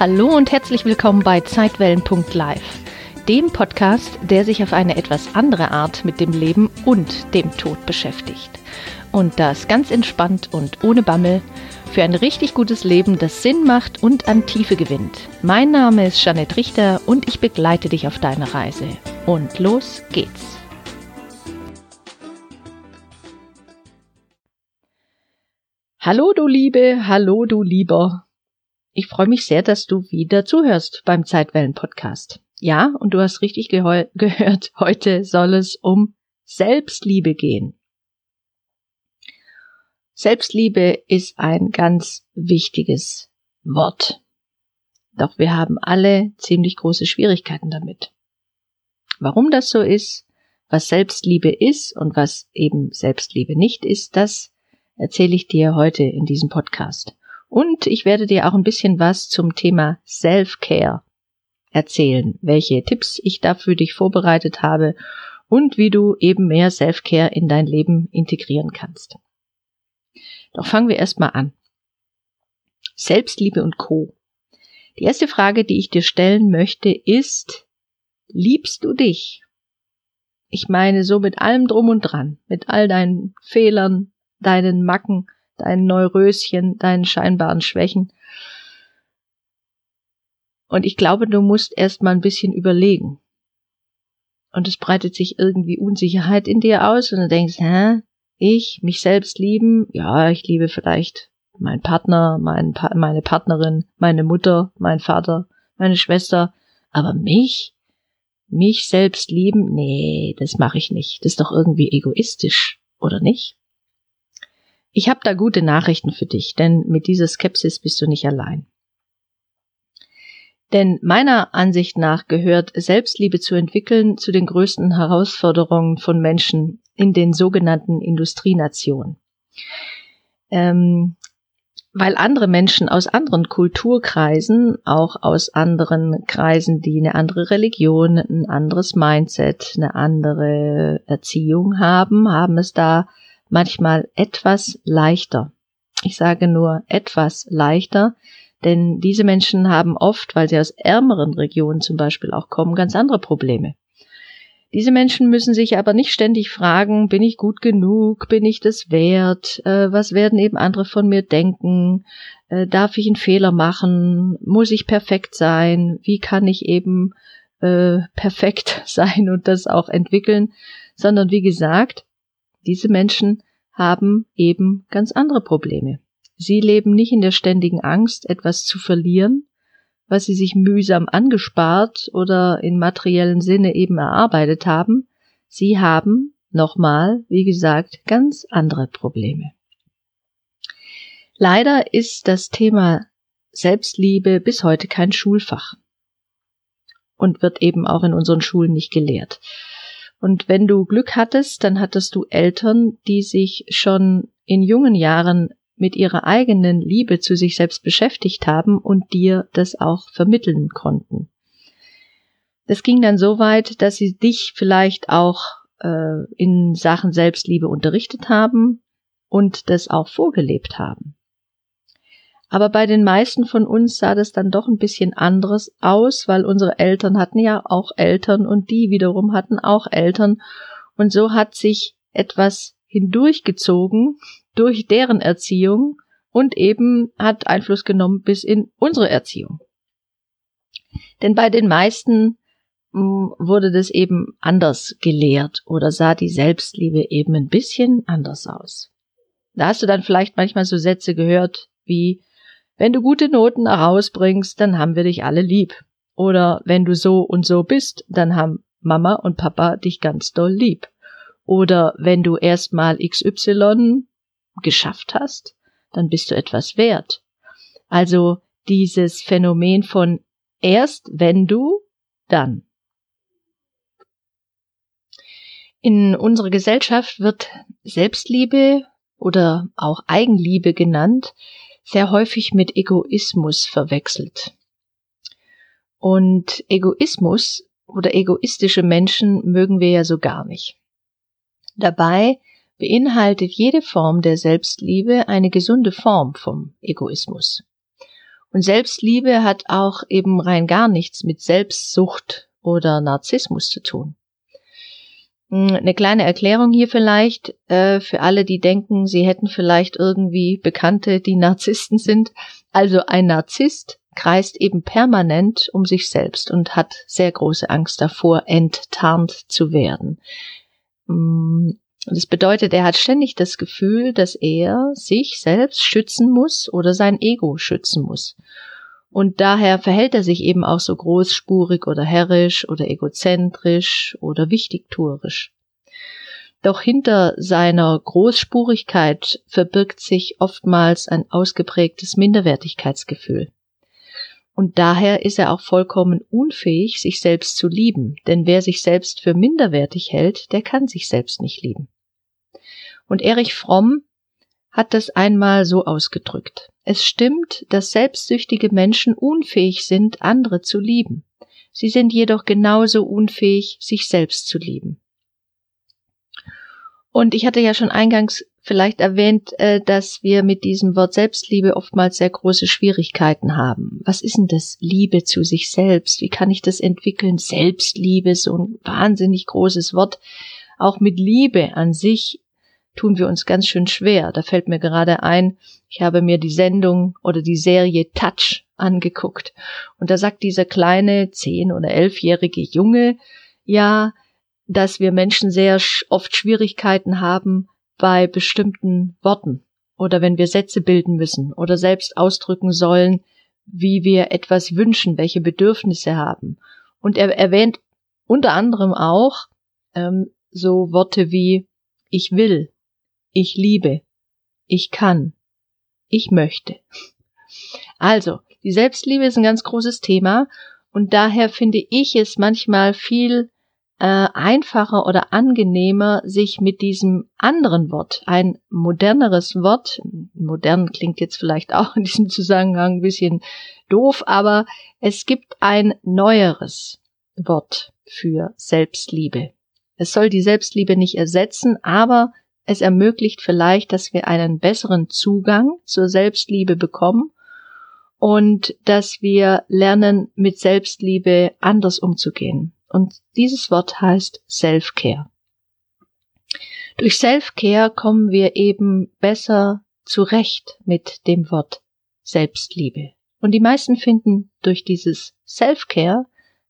Hallo und herzlich willkommen bei Zeitwellen.live, dem Podcast, der sich auf eine etwas andere Art mit dem Leben und dem Tod beschäftigt. Und das ganz entspannt und ohne Bammel für ein richtig gutes Leben, das Sinn macht und an Tiefe gewinnt. Mein Name ist Janet Richter und ich begleite dich auf deiner Reise. Und los geht's. Hallo du Liebe, hallo du Lieber. Ich freue mich sehr, dass du wieder zuhörst beim Zeitwellen-Podcast. Ja, und du hast richtig gehört, heute soll es um Selbstliebe gehen. Selbstliebe ist ein ganz wichtiges Wort. Doch wir haben alle ziemlich große Schwierigkeiten damit. Warum das so ist, was Selbstliebe ist und was eben Selbstliebe nicht ist, das erzähle ich dir heute in diesem Podcast. Und ich werde dir auch ein bisschen was zum Thema Self-Care erzählen, welche Tipps ich da für dich vorbereitet habe und wie du eben mehr Self-Care in dein Leben integrieren kannst. Doch fangen wir erstmal an. Selbstliebe und Co. Die erste Frage, die ich dir stellen möchte, ist, liebst du dich? Ich meine so mit allem drum und dran, mit all deinen Fehlern, deinen Macken, deinen Neuröschen, deinen scheinbaren Schwächen. Und ich glaube, du musst erst mal ein bisschen überlegen. Und es breitet sich irgendwie Unsicherheit in dir aus und du denkst, hä, ich, mich selbst lieben, ja, ich liebe vielleicht meinen Partner, mein pa meine Partnerin, meine Mutter, mein Vater, meine Schwester, aber mich, mich selbst lieben, nee, das mache ich nicht. Das ist doch irgendwie egoistisch, oder nicht? Ich habe da gute Nachrichten für dich, denn mit dieser Skepsis bist du nicht allein. Denn meiner Ansicht nach gehört Selbstliebe zu entwickeln zu den größten Herausforderungen von Menschen in den sogenannten Industrienationen. Ähm, weil andere Menschen aus anderen Kulturkreisen, auch aus anderen Kreisen, die eine andere Religion, ein anderes Mindset, eine andere Erziehung haben, haben es da manchmal etwas leichter. Ich sage nur etwas leichter, denn diese Menschen haben oft, weil sie aus ärmeren Regionen zum Beispiel auch kommen, ganz andere Probleme. Diese Menschen müssen sich aber nicht ständig fragen, bin ich gut genug, bin ich das wert, äh, was werden eben andere von mir denken, äh, darf ich einen Fehler machen, muss ich perfekt sein, wie kann ich eben äh, perfekt sein und das auch entwickeln, sondern wie gesagt, diese Menschen haben eben ganz andere Probleme. Sie leben nicht in der ständigen Angst, etwas zu verlieren, was sie sich mühsam angespart oder in materiellen Sinne eben erarbeitet haben. Sie haben, nochmal, wie gesagt, ganz andere Probleme. Leider ist das Thema Selbstliebe bis heute kein Schulfach und wird eben auch in unseren Schulen nicht gelehrt. Und wenn du Glück hattest, dann hattest du Eltern, die sich schon in jungen Jahren mit ihrer eigenen Liebe zu sich selbst beschäftigt haben und dir das auch vermitteln konnten. Das ging dann so weit, dass sie dich vielleicht auch äh, in Sachen Selbstliebe unterrichtet haben und das auch vorgelebt haben. Aber bei den meisten von uns sah das dann doch ein bisschen anderes aus, weil unsere Eltern hatten ja auch Eltern und die wiederum hatten auch Eltern. Und so hat sich etwas hindurchgezogen durch deren Erziehung und eben hat Einfluss genommen bis in unsere Erziehung. Denn bei den meisten hm, wurde das eben anders gelehrt oder sah die Selbstliebe eben ein bisschen anders aus. Da hast du dann vielleicht manchmal so Sätze gehört wie wenn du gute Noten herausbringst, dann haben wir dich alle lieb. Oder wenn du so und so bist, dann haben Mama und Papa dich ganz doll lieb. Oder wenn du erstmal XY geschafft hast, dann bist du etwas wert. Also dieses Phänomen von erst wenn du, dann. In unserer Gesellschaft wird Selbstliebe oder auch Eigenliebe genannt, sehr häufig mit Egoismus verwechselt. Und Egoismus oder egoistische Menschen mögen wir ja so gar nicht. Dabei beinhaltet jede Form der Selbstliebe eine gesunde Form vom Egoismus. Und Selbstliebe hat auch eben rein gar nichts mit Selbstsucht oder Narzissmus zu tun. Hm, eine kleine Erklärung hier vielleicht äh, für alle, die denken, sie hätten vielleicht irgendwie Bekannte, die Narzissten sind. Also ein Narzisst kreist eben permanent um sich selbst und hat sehr große Angst davor, enttarnt zu werden. Hm, das bedeutet, er hat ständig das Gefühl, dass er sich selbst schützen muss oder sein Ego schützen muss. Und daher verhält er sich eben auch so großspurig oder herrisch oder egozentrisch oder wichtigtuerisch. Doch hinter seiner Großspurigkeit verbirgt sich oftmals ein ausgeprägtes Minderwertigkeitsgefühl. Und daher ist er auch vollkommen unfähig, sich selbst zu lieben, denn wer sich selbst für minderwertig hält, der kann sich selbst nicht lieben. Und Erich Fromm hat das einmal so ausgedrückt. Es stimmt, dass selbstsüchtige Menschen unfähig sind, andere zu lieben. Sie sind jedoch genauso unfähig, sich selbst zu lieben. Und ich hatte ja schon eingangs vielleicht erwähnt, äh, dass wir mit diesem Wort Selbstliebe oftmals sehr große Schwierigkeiten haben. Was ist denn das Liebe zu sich selbst? Wie kann ich das entwickeln? Selbstliebe, so ein wahnsinnig großes Wort. Auch mit Liebe an sich tun wir uns ganz schön schwer. Da fällt mir gerade ein, ich habe mir die Sendung oder die Serie Touch angeguckt. Und da sagt dieser kleine zehn- oder elfjährige Junge, ja, dass wir Menschen sehr oft Schwierigkeiten haben bei bestimmten Worten oder wenn wir Sätze bilden müssen oder selbst ausdrücken sollen, wie wir etwas wünschen, welche Bedürfnisse haben. Und er erwähnt unter anderem auch ähm, so Worte wie ich will ich liebe, ich kann, ich möchte. Also, die Selbstliebe ist ein ganz großes Thema und daher finde ich es manchmal viel äh, einfacher oder angenehmer, sich mit diesem anderen Wort, ein moderneres Wort, modern klingt jetzt vielleicht auch in diesem Zusammenhang ein bisschen doof, aber es gibt ein neueres Wort für Selbstliebe. Es soll die Selbstliebe nicht ersetzen, aber es ermöglicht vielleicht, dass wir einen besseren Zugang zur Selbstliebe bekommen und dass wir lernen, mit Selbstliebe anders umzugehen. Und dieses Wort heißt Self-Care. Durch Self-Care kommen wir eben besser zurecht mit dem Wort Selbstliebe. Und die meisten finden durch dieses Self-Care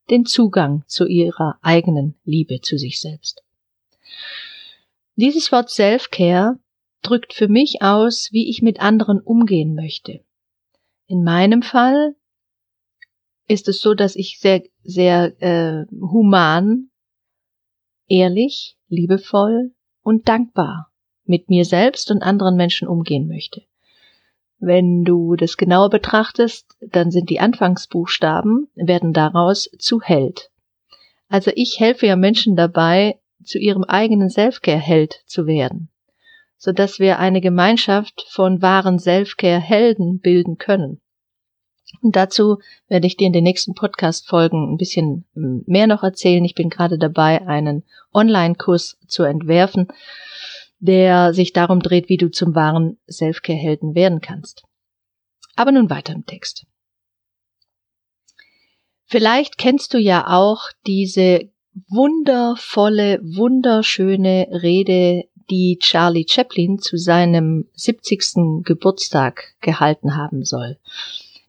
den Zugang zu ihrer eigenen Liebe zu sich selbst. Dieses Wort Self-Care drückt für mich aus, wie ich mit anderen umgehen möchte. In meinem Fall ist es so, dass ich sehr, sehr äh, human, ehrlich, liebevoll und dankbar mit mir selbst und anderen Menschen umgehen möchte. Wenn du das genauer betrachtest, dann sind die Anfangsbuchstaben, werden daraus zu Held. Also ich helfe ja Menschen dabei, zu ihrem eigenen Selfcare-Held zu werden, so dass wir eine Gemeinschaft von wahren Selfcare-Helden bilden können. Und dazu werde ich dir in den nächsten Podcast-Folgen ein bisschen hm, mehr noch erzählen. Ich bin gerade dabei, einen Online-Kurs zu entwerfen, der sich darum dreht, wie du zum wahren Selfcare-Helden werden kannst. Aber nun weiter im Text. Vielleicht kennst du ja auch diese wundervolle, wunderschöne Rede, die Charlie Chaplin zu seinem 70. Geburtstag gehalten haben soll.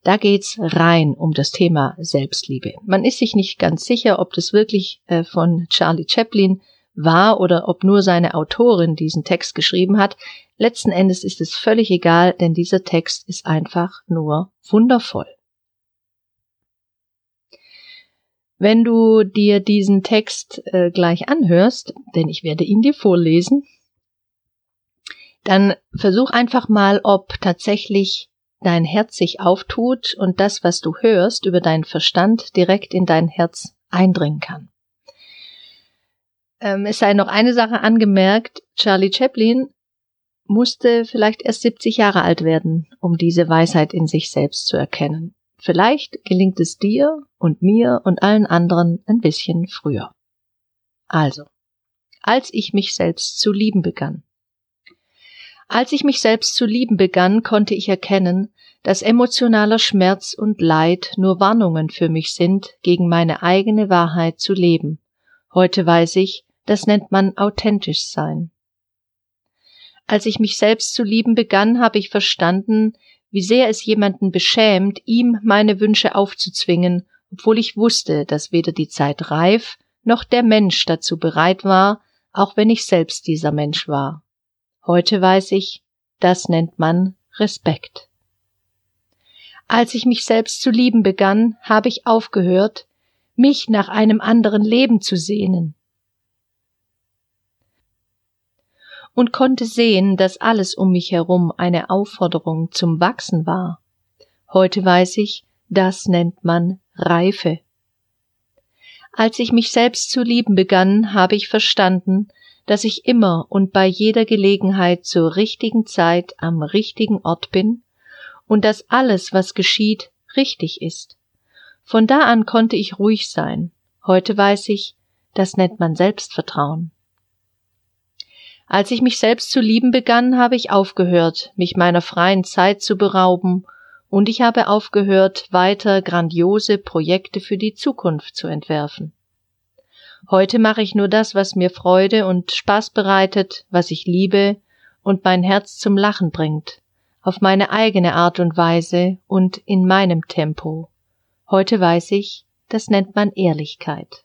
Da geht's rein um das Thema Selbstliebe. Man ist sich nicht ganz sicher, ob das wirklich äh, von Charlie Chaplin war oder ob nur seine Autorin diesen Text geschrieben hat. Letzten Endes ist es völlig egal, denn dieser Text ist einfach nur wundervoll. Wenn du dir diesen Text äh, gleich anhörst, denn ich werde ihn dir vorlesen, dann versuch einfach mal, ob tatsächlich dein Herz sich auftut und das, was du hörst, über deinen Verstand direkt in dein Herz eindringen kann. Ähm, es sei noch eine Sache angemerkt, Charlie Chaplin musste vielleicht erst 70 Jahre alt werden, um diese Weisheit in sich selbst zu erkennen. Vielleicht gelingt es dir und mir und allen anderen ein bisschen früher. Also, als ich mich selbst zu lieben begann. Als ich mich selbst zu lieben begann, konnte ich erkennen, dass emotionaler Schmerz und Leid nur Warnungen für mich sind, gegen meine eigene Wahrheit zu leben. Heute weiß ich, das nennt man authentisch sein. Als ich mich selbst zu lieben begann, habe ich verstanden, wie sehr es jemanden beschämt, ihm meine Wünsche aufzuzwingen, obwohl ich wusste, dass weder die Zeit reif noch der Mensch dazu bereit war, auch wenn ich selbst dieser Mensch war. Heute weiß ich, das nennt man Respekt. Als ich mich selbst zu lieben begann, habe ich aufgehört, mich nach einem anderen Leben zu sehnen. Und konnte sehen, dass alles um mich herum eine Aufforderung zum Wachsen war. Heute weiß ich, das nennt man Reife. Als ich mich selbst zu lieben begann, habe ich verstanden, dass ich immer und bei jeder Gelegenheit zur richtigen Zeit am richtigen Ort bin und dass alles, was geschieht, richtig ist. Von da an konnte ich ruhig sein. Heute weiß ich, das nennt man Selbstvertrauen. Als ich mich selbst zu lieben begann, habe ich aufgehört, mich meiner freien Zeit zu berauben, und ich habe aufgehört, weiter grandiose Projekte für die Zukunft zu entwerfen. Heute mache ich nur das, was mir Freude und Spaß bereitet, was ich liebe und mein Herz zum Lachen bringt, auf meine eigene Art und Weise und in meinem Tempo. Heute weiß ich, das nennt man Ehrlichkeit.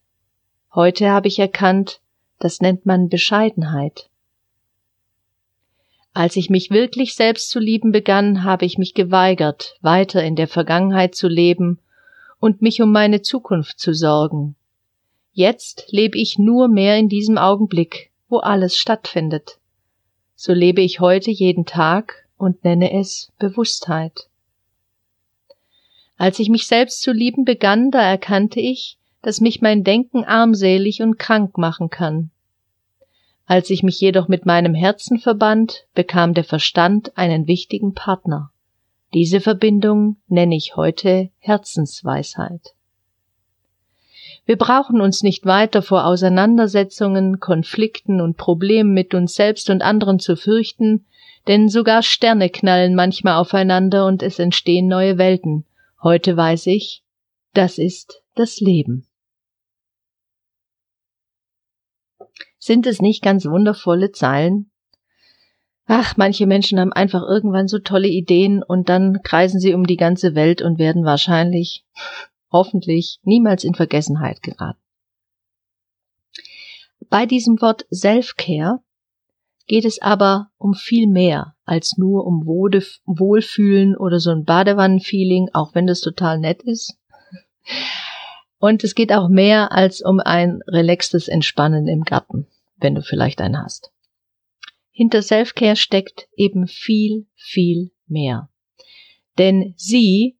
Heute habe ich erkannt, das nennt man Bescheidenheit. Als ich mich wirklich selbst zu lieben begann, habe ich mich geweigert, weiter in der Vergangenheit zu leben und mich um meine Zukunft zu sorgen. Jetzt lebe ich nur mehr in diesem Augenblick, wo alles stattfindet. So lebe ich heute jeden Tag und nenne es Bewusstheit. Als ich mich selbst zu lieben begann, da erkannte ich, dass mich mein Denken armselig und krank machen kann. Als ich mich jedoch mit meinem Herzen verband, bekam der Verstand einen wichtigen Partner. Diese Verbindung nenne ich heute Herzensweisheit. Wir brauchen uns nicht weiter vor Auseinandersetzungen, Konflikten und Problemen mit uns selbst und anderen zu fürchten, denn sogar Sterne knallen manchmal aufeinander und es entstehen neue Welten. Heute weiß ich, das ist das Leben. Sind es nicht ganz wundervolle Zeilen? Ach, manche Menschen haben einfach irgendwann so tolle Ideen und dann kreisen sie um die ganze Welt und werden wahrscheinlich, hoffentlich, niemals in Vergessenheit geraten. Bei diesem Wort Self-Care geht es aber um viel mehr als nur um Wohlfühlen oder so ein Badewannenfeeling, auch wenn das total nett ist. Und es geht auch mehr als um ein relaxtes Entspannen im Garten, wenn du vielleicht einen hast. Hinter Selfcare steckt eben viel, viel mehr. Denn sie,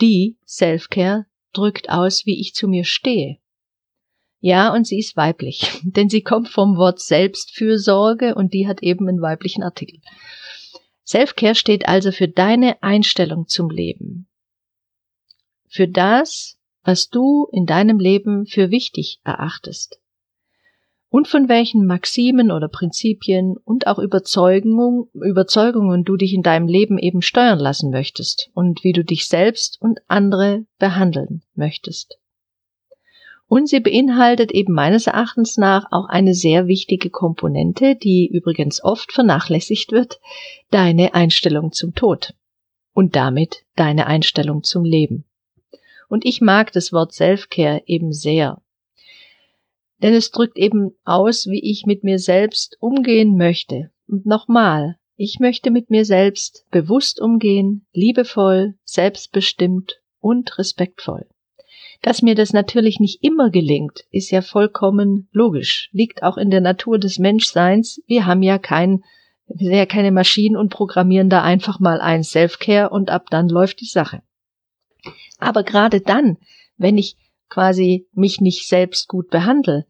die Selfcare, drückt aus, wie ich zu mir stehe. Ja, und sie ist weiblich, denn sie kommt vom Wort Selbstfürsorge und die hat eben einen weiblichen Artikel. Selfcare steht also für deine Einstellung zum Leben. Für das, was du in deinem Leben für wichtig erachtest. Und von welchen Maximen oder Prinzipien und auch Überzeugungen, Überzeugungen du dich in deinem Leben eben steuern lassen möchtest und wie du dich selbst und andere behandeln möchtest. Und sie beinhaltet eben meines Erachtens nach auch eine sehr wichtige Komponente, die übrigens oft vernachlässigt wird, deine Einstellung zum Tod und damit deine Einstellung zum Leben. Und ich mag das Wort Selfcare eben sehr. Denn es drückt eben aus, wie ich mit mir selbst umgehen möchte. Und nochmal, ich möchte mit mir selbst bewusst umgehen, liebevoll, selbstbestimmt und respektvoll. Dass mir das natürlich nicht immer gelingt, ist ja vollkommen logisch, liegt auch in der Natur des Menschseins. Wir haben ja kein Wir sind ja keine Maschinen und programmieren da einfach mal ein Self-Care und ab dann läuft die Sache. Aber gerade dann, wenn ich quasi mich nicht selbst gut behandle,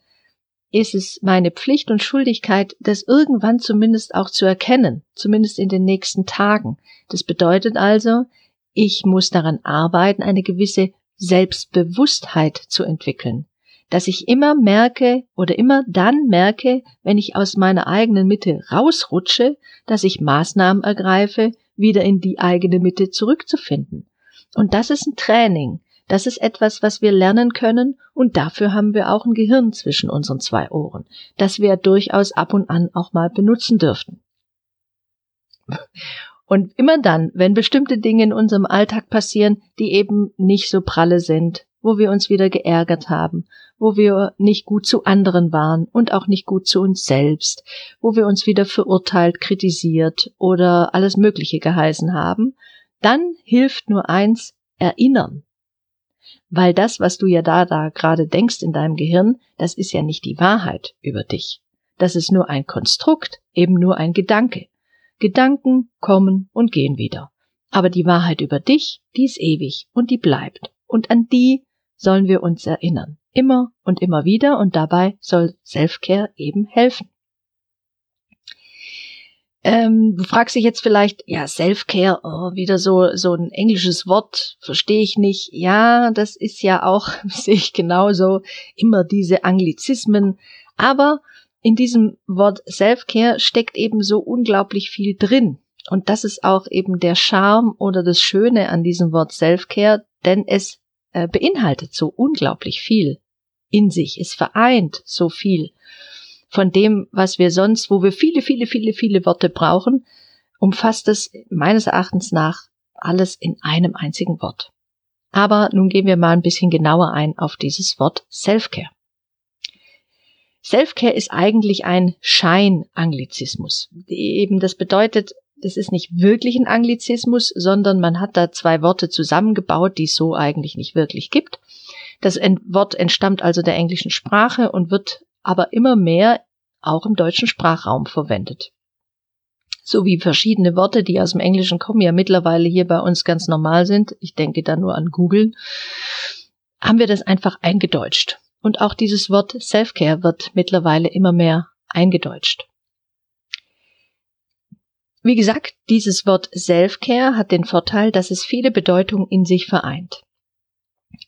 ist es meine Pflicht und Schuldigkeit, das irgendwann zumindest auch zu erkennen, zumindest in den nächsten Tagen. Das bedeutet also, ich muss daran arbeiten, eine gewisse Selbstbewusstheit zu entwickeln, dass ich immer merke oder immer dann merke, wenn ich aus meiner eigenen Mitte rausrutsche, dass ich Maßnahmen ergreife, wieder in die eigene Mitte zurückzufinden. Und das ist ein Training. Das ist etwas, was wir lernen können und dafür haben wir auch ein Gehirn zwischen unseren zwei Ohren, das wir durchaus ab und an auch mal benutzen dürften. Und immer dann, wenn bestimmte Dinge in unserem Alltag passieren, die eben nicht so pralle sind, wo wir uns wieder geärgert haben, wo wir nicht gut zu anderen waren und auch nicht gut zu uns selbst, wo wir uns wieder verurteilt, kritisiert oder alles Mögliche geheißen haben, dann hilft nur eins, erinnern. Weil das, was du ja da, da gerade denkst in deinem Gehirn, das ist ja nicht die Wahrheit über dich. Das ist nur ein Konstrukt, eben nur ein Gedanke. Gedanken kommen und gehen wieder. Aber die Wahrheit über dich, die ist ewig und die bleibt. Und an die sollen wir uns erinnern. Immer und immer wieder und dabei soll Selfcare eben helfen. Ähm, du fragst dich jetzt vielleicht, ja, Self-Care, oh, wieder so, so ein englisches Wort, verstehe ich nicht. Ja, das ist ja auch, sehe ich genauso, immer diese Anglizismen. Aber in diesem Wort Self-Care steckt eben so unglaublich viel drin. Und das ist auch eben der Charme oder das Schöne an diesem Wort Self-Care, denn es äh, beinhaltet so unglaublich viel in sich. Es vereint so viel von dem, was wir sonst, wo wir viele, viele, viele, viele Worte brauchen, umfasst es meines Erachtens nach alles in einem einzigen Wort. Aber nun gehen wir mal ein bisschen genauer ein auf dieses Wort Selfcare. Selfcare ist eigentlich ein Scheinanglizismus. Eben das bedeutet, das ist nicht wirklich ein Anglizismus, sondern man hat da zwei Worte zusammengebaut, die es so eigentlich nicht wirklich gibt. Das Wort entstammt also der englischen Sprache und wird aber immer mehr auch im deutschen Sprachraum verwendet. So wie verschiedene Worte, die aus dem Englischen kommen, ja mittlerweile hier bei uns ganz normal sind, ich denke da nur an Google, haben wir das einfach eingedeutscht. Und auch dieses Wort Self-Care wird mittlerweile immer mehr eingedeutscht. Wie gesagt, dieses Wort Self-Care hat den Vorteil, dass es viele Bedeutungen in sich vereint.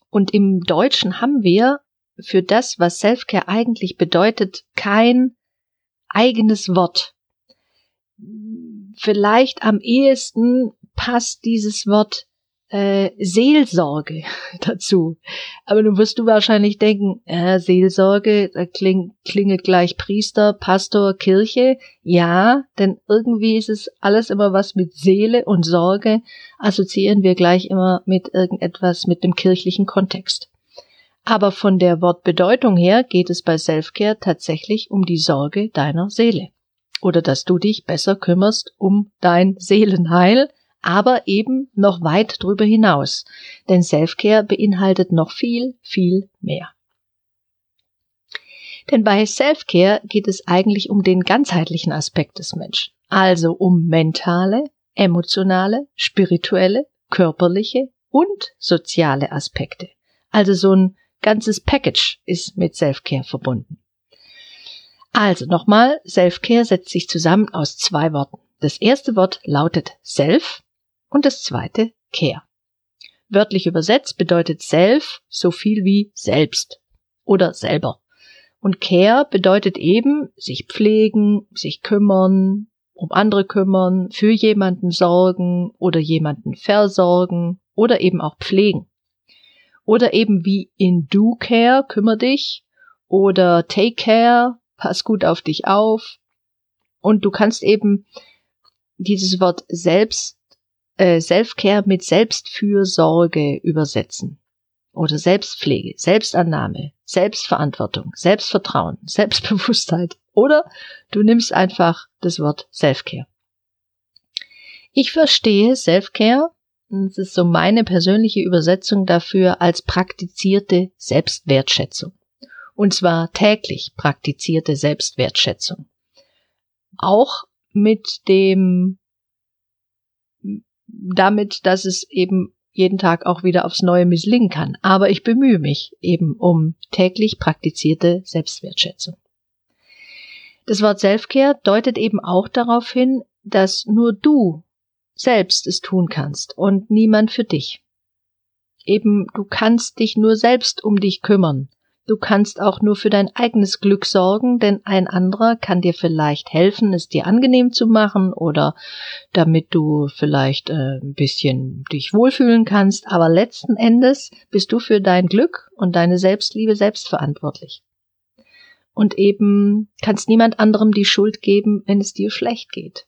Und im Deutschen haben wir für das, was Selfcare eigentlich bedeutet, kein eigenes Wort. Vielleicht am ehesten passt dieses Wort äh, Seelsorge dazu. Aber nun wirst du wahrscheinlich denken, äh, Seelsorge, da kling, klingelt gleich Priester, Pastor, Kirche. Ja, denn irgendwie ist es alles immer was mit Seele und Sorge, assoziieren wir gleich immer mit irgendetwas mit dem kirchlichen Kontext. Aber von der Wortbedeutung her geht es bei Selfcare tatsächlich um die Sorge deiner Seele. Oder dass du dich besser kümmerst um dein Seelenheil, aber eben noch weit drüber hinaus. Denn Selfcare beinhaltet noch viel, viel mehr. Denn bei Selfcare geht es eigentlich um den ganzheitlichen Aspekt des Menschen. Also um mentale, emotionale, spirituelle, körperliche und soziale Aspekte. Also so ein ganzes Package ist mit Selfcare verbunden. Also nochmal, Selfcare setzt sich zusammen aus zwei Worten. Das erste Wort lautet Self und das zweite Care. Wörtlich übersetzt bedeutet Self so viel wie selbst oder selber. Und Care bedeutet eben sich pflegen, sich kümmern, um andere kümmern, für jemanden sorgen oder jemanden versorgen oder eben auch pflegen. Oder eben wie in Do Care, kümmere dich. Oder Take Care, pass gut auf dich auf. Und du kannst eben dieses Wort selbst, äh, Self-Care mit Selbstfürsorge übersetzen. Oder Selbstpflege, Selbstannahme, Selbstverantwortung, Selbstvertrauen, Selbstbewusstheit. Oder du nimmst einfach das Wort Self-Care. Ich verstehe Self-Care das ist so meine persönliche Übersetzung dafür als praktizierte Selbstwertschätzung. Und zwar täglich praktizierte Selbstwertschätzung. Auch mit dem, damit, dass es eben jeden Tag auch wieder aufs Neue misslingen kann. Aber ich bemühe mich eben um täglich praktizierte Selbstwertschätzung. Das Wort Selfcare deutet eben auch darauf hin, dass nur du selbst es tun kannst und niemand für dich. Eben, du kannst dich nur selbst um dich kümmern. Du kannst auch nur für dein eigenes Glück sorgen, denn ein anderer kann dir vielleicht helfen, es dir angenehm zu machen oder damit du vielleicht äh, ein bisschen dich wohlfühlen kannst, aber letzten Endes bist du für dein Glück und deine Selbstliebe selbst verantwortlich. Und eben kannst niemand anderem die Schuld geben, wenn es dir schlecht geht.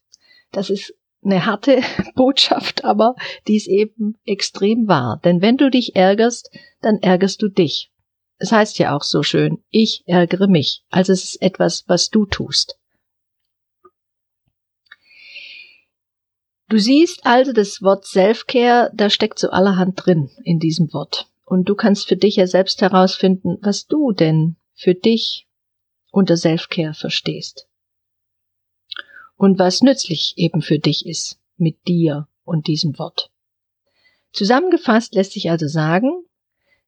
Das ist eine harte Botschaft, aber die ist eben extrem wahr. Denn wenn du dich ärgerst, dann ärgerst du dich. Es heißt ja auch so schön, ich ärgere mich. Also es ist etwas, was du tust. Du siehst also das Wort Selfcare, da steckt so allerhand drin in diesem Wort. Und du kannst für dich ja selbst herausfinden, was du denn für dich unter Selfcare verstehst und was nützlich eben für dich ist mit dir und diesem Wort. Zusammengefasst lässt sich also sagen,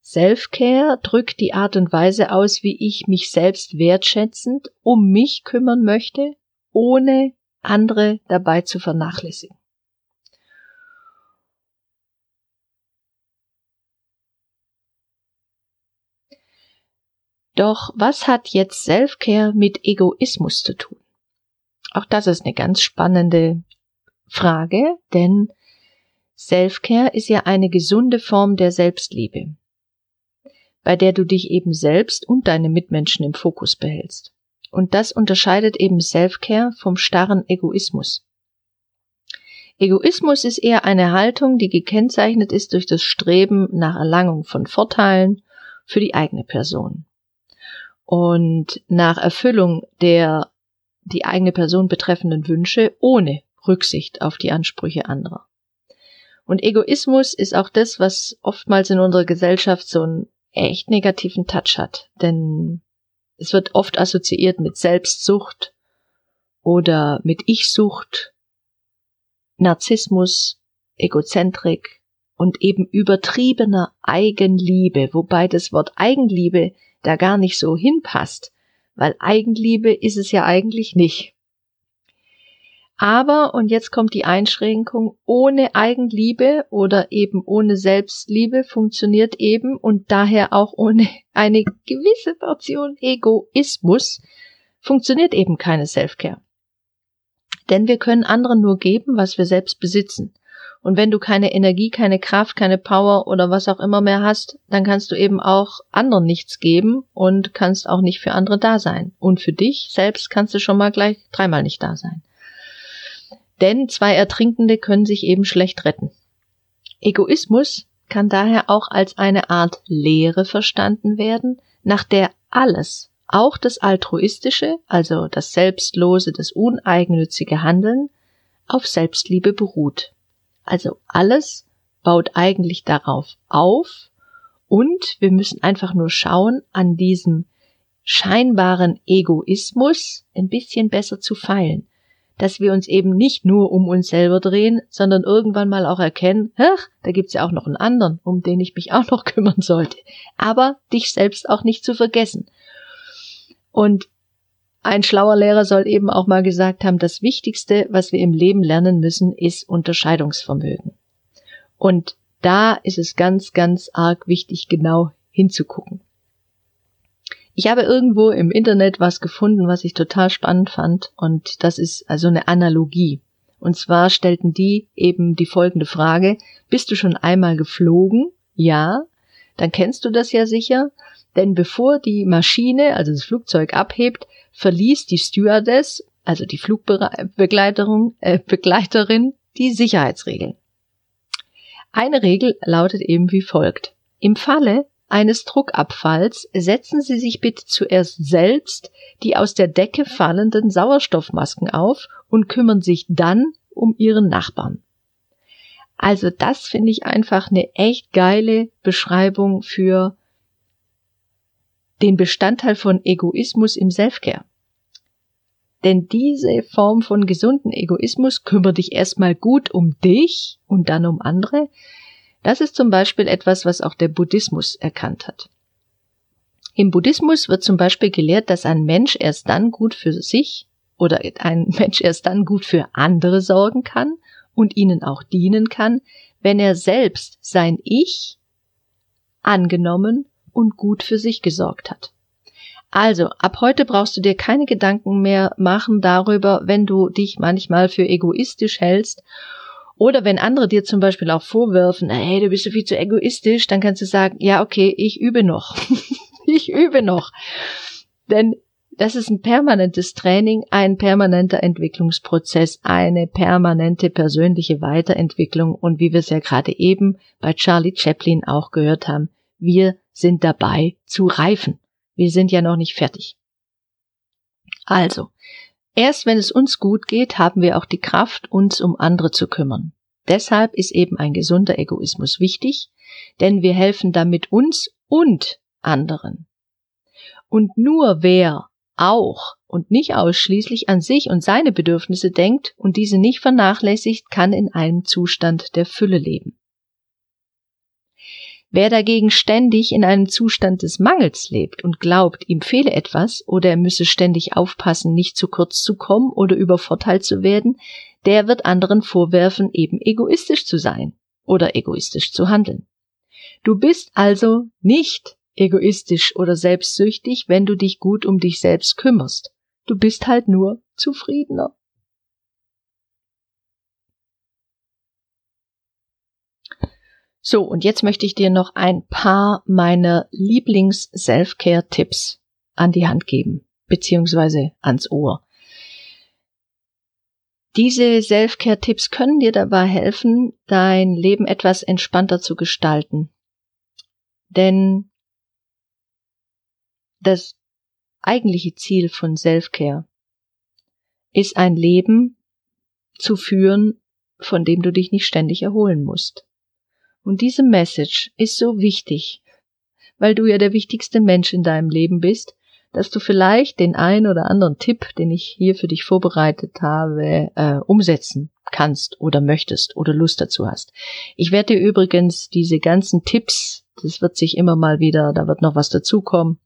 Self-Care drückt die Art und Weise aus, wie ich mich selbst wertschätzend um mich kümmern möchte, ohne andere dabei zu vernachlässigen. Doch was hat jetzt Self-Care mit Egoismus zu tun? Auch das ist eine ganz spannende Frage, denn Selfcare ist ja eine gesunde Form der Selbstliebe, bei der du dich eben selbst und deine Mitmenschen im Fokus behältst. Und das unterscheidet eben Selfcare vom starren Egoismus. Egoismus ist eher eine Haltung, die gekennzeichnet ist durch das Streben nach Erlangung von Vorteilen für die eigene Person und nach Erfüllung der die eigene Person betreffenden Wünsche ohne Rücksicht auf die Ansprüche anderer. Und Egoismus ist auch das, was oftmals in unserer Gesellschaft so einen echt negativen Touch hat. Denn es wird oft assoziiert mit Selbstsucht oder mit Ich-Sucht, Narzissmus, Egozentrik und eben übertriebener Eigenliebe, wobei das Wort Eigenliebe da gar nicht so hinpasst, weil Eigenliebe ist es ja eigentlich nicht. Aber, und jetzt kommt die Einschränkung, ohne Eigenliebe oder eben ohne Selbstliebe funktioniert eben und daher auch ohne eine gewisse Portion Egoismus funktioniert eben keine Selfcare. Denn wir können anderen nur geben, was wir selbst besitzen. Und wenn du keine Energie, keine Kraft, keine Power oder was auch immer mehr hast, dann kannst du eben auch anderen nichts geben und kannst auch nicht für andere da sein. Und für dich selbst kannst du schon mal gleich dreimal nicht da sein. Denn zwei Ertrinkende können sich eben schlecht retten. Egoismus kann daher auch als eine Art Lehre verstanden werden, nach der alles, auch das altruistische, also das selbstlose, das uneigennützige Handeln, auf Selbstliebe beruht. Also alles baut eigentlich darauf auf und wir müssen einfach nur schauen, an diesem scheinbaren Egoismus ein bisschen besser zu feilen. Dass wir uns eben nicht nur um uns selber drehen, sondern irgendwann mal auch erkennen, ach, da gibt's ja auch noch einen anderen, um den ich mich auch noch kümmern sollte. Aber dich selbst auch nicht zu vergessen. Und ein schlauer Lehrer soll eben auch mal gesagt haben, das Wichtigste, was wir im Leben lernen müssen, ist Unterscheidungsvermögen. Und da ist es ganz, ganz arg wichtig, genau hinzugucken. Ich habe irgendwo im Internet was gefunden, was ich total spannend fand, und das ist also eine Analogie. Und zwar stellten die eben die folgende Frage, bist du schon einmal geflogen? Ja, dann kennst du das ja sicher, denn bevor die Maschine, also das Flugzeug abhebt, verließ die Stewardess, also die Flugbegleiterin, äh, Begleiterin, die Sicherheitsregeln. Eine Regel lautet eben wie folgt. Im Falle eines Druckabfalls setzen Sie sich bitte zuerst selbst die aus der Decke fallenden Sauerstoffmasken auf und kümmern sich dann um Ihren Nachbarn. Also das finde ich einfach eine echt geile Beschreibung für den Bestandteil von Egoismus im Selfcare. Denn diese Form von gesunden Egoismus kümmere dich erstmal gut um dich und dann um andere. Das ist zum Beispiel etwas, was auch der Buddhismus erkannt hat. Im Buddhismus wird zum Beispiel gelehrt, dass ein Mensch erst dann gut für sich oder ein Mensch erst dann gut für andere sorgen kann und ihnen auch dienen kann, wenn er selbst sein Ich angenommen und gut für sich gesorgt hat. Also, ab heute brauchst du dir keine Gedanken mehr machen darüber, wenn du dich manchmal für egoistisch hältst oder wenn andere dir zum Beispiel auch vorwerfen, hey, du bist so viel zu egoistisch, dann kannst du sagen, ja, okay, ich übe noch. ich übe noch. Denn das ist ein permanentes Training, ein permanenter Entwicklungsprozess, eine permanente persönliche Weiterentwicklung und wie wir es ja gerade eben bei Charlie Chaplin auch gehört haben, wir sind dabei zu reifen. Wir sind ja noch nicht fertig. Also, erst wenn es uns gut geht, haben wir auch die Kraft, uns um andere zu kümmern. Deshalb ist eben ein gesunder Egoismus wichtig, denn wir helfen damit uns und anderen. Und nur wer auch und nicht ausschließlich an sich und seine Bedürfnisse denkt und diese nicht vernachlässigt, kann in einem Zustand der Fülle leben. Wer dagegen ständig in einem Zustand des Mangels lebt und glaubt, ihm fehle etwas oder er müsse ständig aufpassen, nicht zu kurz zu kommen oder übervorteilt zu werden, der wird anderen vorwerfen, eben egoistisch zu sein oder egoistisch zu handeln. Du bist also nicht egoistisch oder selbstsüchtig, wenn du dich gut um dich selbst kümmerst. Du bist halt nur zufriedener. So, und jetzt möchte ich dir noch ein paar meiner Lieblings-Self-Care-Tipps an die Hand geben, beziehungsweise ans Ohr. Diese Self-Care-Tipps können dir dabei helfen, dein Leben etwas entspannter zu gestalten. Denn das eigentliche Ziel von Self-Care ist ein Leben zu führen, von dem du dich nicht ständig erholen musst. Und diese Message ist so wichtig, weil du ja der wichtigste Mensch in deinem Leben bist, dass du vielleicht den ein oder anderen Tipp, den ich hier für dich vorbereitet habe, äh, umsetzen kannst oder möchtest oder Lust dazu hast. Ich werde dir übrigens diese ganzen Tipps, das wird sich immer mal wieder, da wird noch was dazukommen,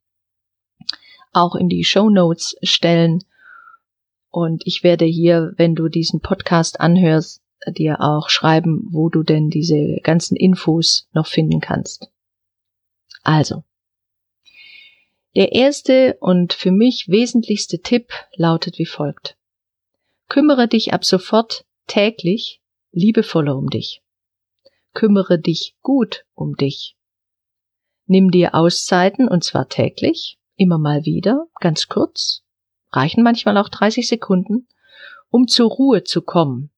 auch in die Show Notes stellen. Und ich werde hier, wenn du diesen Podcast anhörst, dir auch schreiben, wo du denn diese ganzen Infos noch finden kannst. Also, der erste und für mich wesentlichste Tipp lautet wie folgt. Kümmere dich ab sofort täglich liebevoller um dich. Kümmere dich gut um dich. Nimm dir Auszeiten und zwar täglich, immer mal wieder, ganz kurz, reichen manchmal auch 30 Sekunden, um zur Ruhe zu kommen,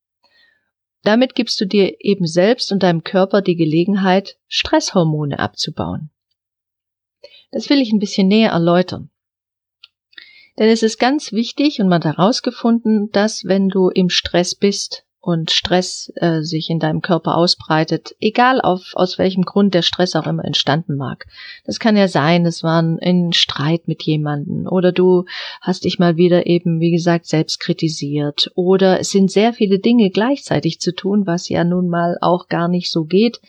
damit gibst du dir eben selbst und deinem Körper die Gelegenheit, Stresshormone abzubauen. Das will ich ein bisschen näher erläutern. Denn es ist ganz wichtig und man hat herausgefunden, dass wenn du im Stress bist, und Stress äh, sich in deinem Körper ausbreitet, egal auf, aus welchem Grund der Stress auch immer entstanden mag. Das kann ja sein, es war ein, Streit mit jemandem oder du hast dich mal wieder eben, wie gesagt, selbst kritisiert oder es sind sehr viele Dinge gleichzeitig zu tun, was ja nun mal auch gar nicht so geht.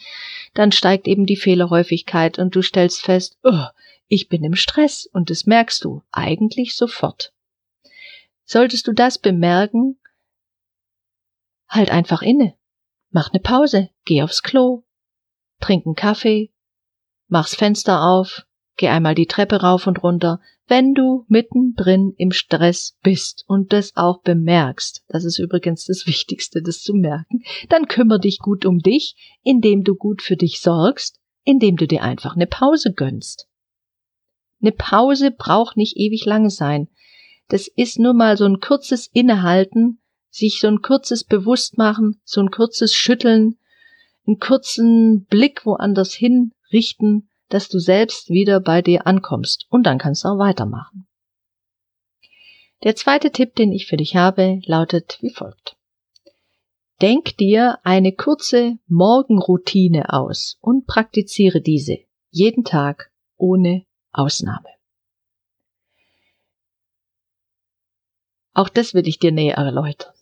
Dann steigt eben die Fehlerhäufigkeit und du stellst fest, oh, ich bin im Stress und das merkst du eigentlich sofort. Solltest du das bemerken, halt einfach inne. Mach ne Pause, geh aufs Klo, trink einen Kaffee, mach's Fenster auf, geh einmal die Treppe rauf und runter, wenn du mittendrin im Stress bist und das auch bemerkst, das ist übrigens das Wichtigste, das zu merken, dann kümmere dich gut um dich, indem du gut für dich sorgst, indem du dir einfach eine Pause gönnst. Eine Pause braucht nicht ewig lange sein. Das ist nur mal so ein kurzes Innehalten sich so ein kurzes Bewusstmachen, so ein kurzes Schütteln, einen kurzen Blick woanders hin richten, dass du selbst wieder bei dir ankommst und dann kannst du auch weitermachen. Der zweite Tipp, den ich für dich habe, lautet wie folgt. Denk dir eine kurze Morgenroutine aus und praktiziere diese jeden Tag ohne Ausnahme. Auch das will ich dir näher erläutern.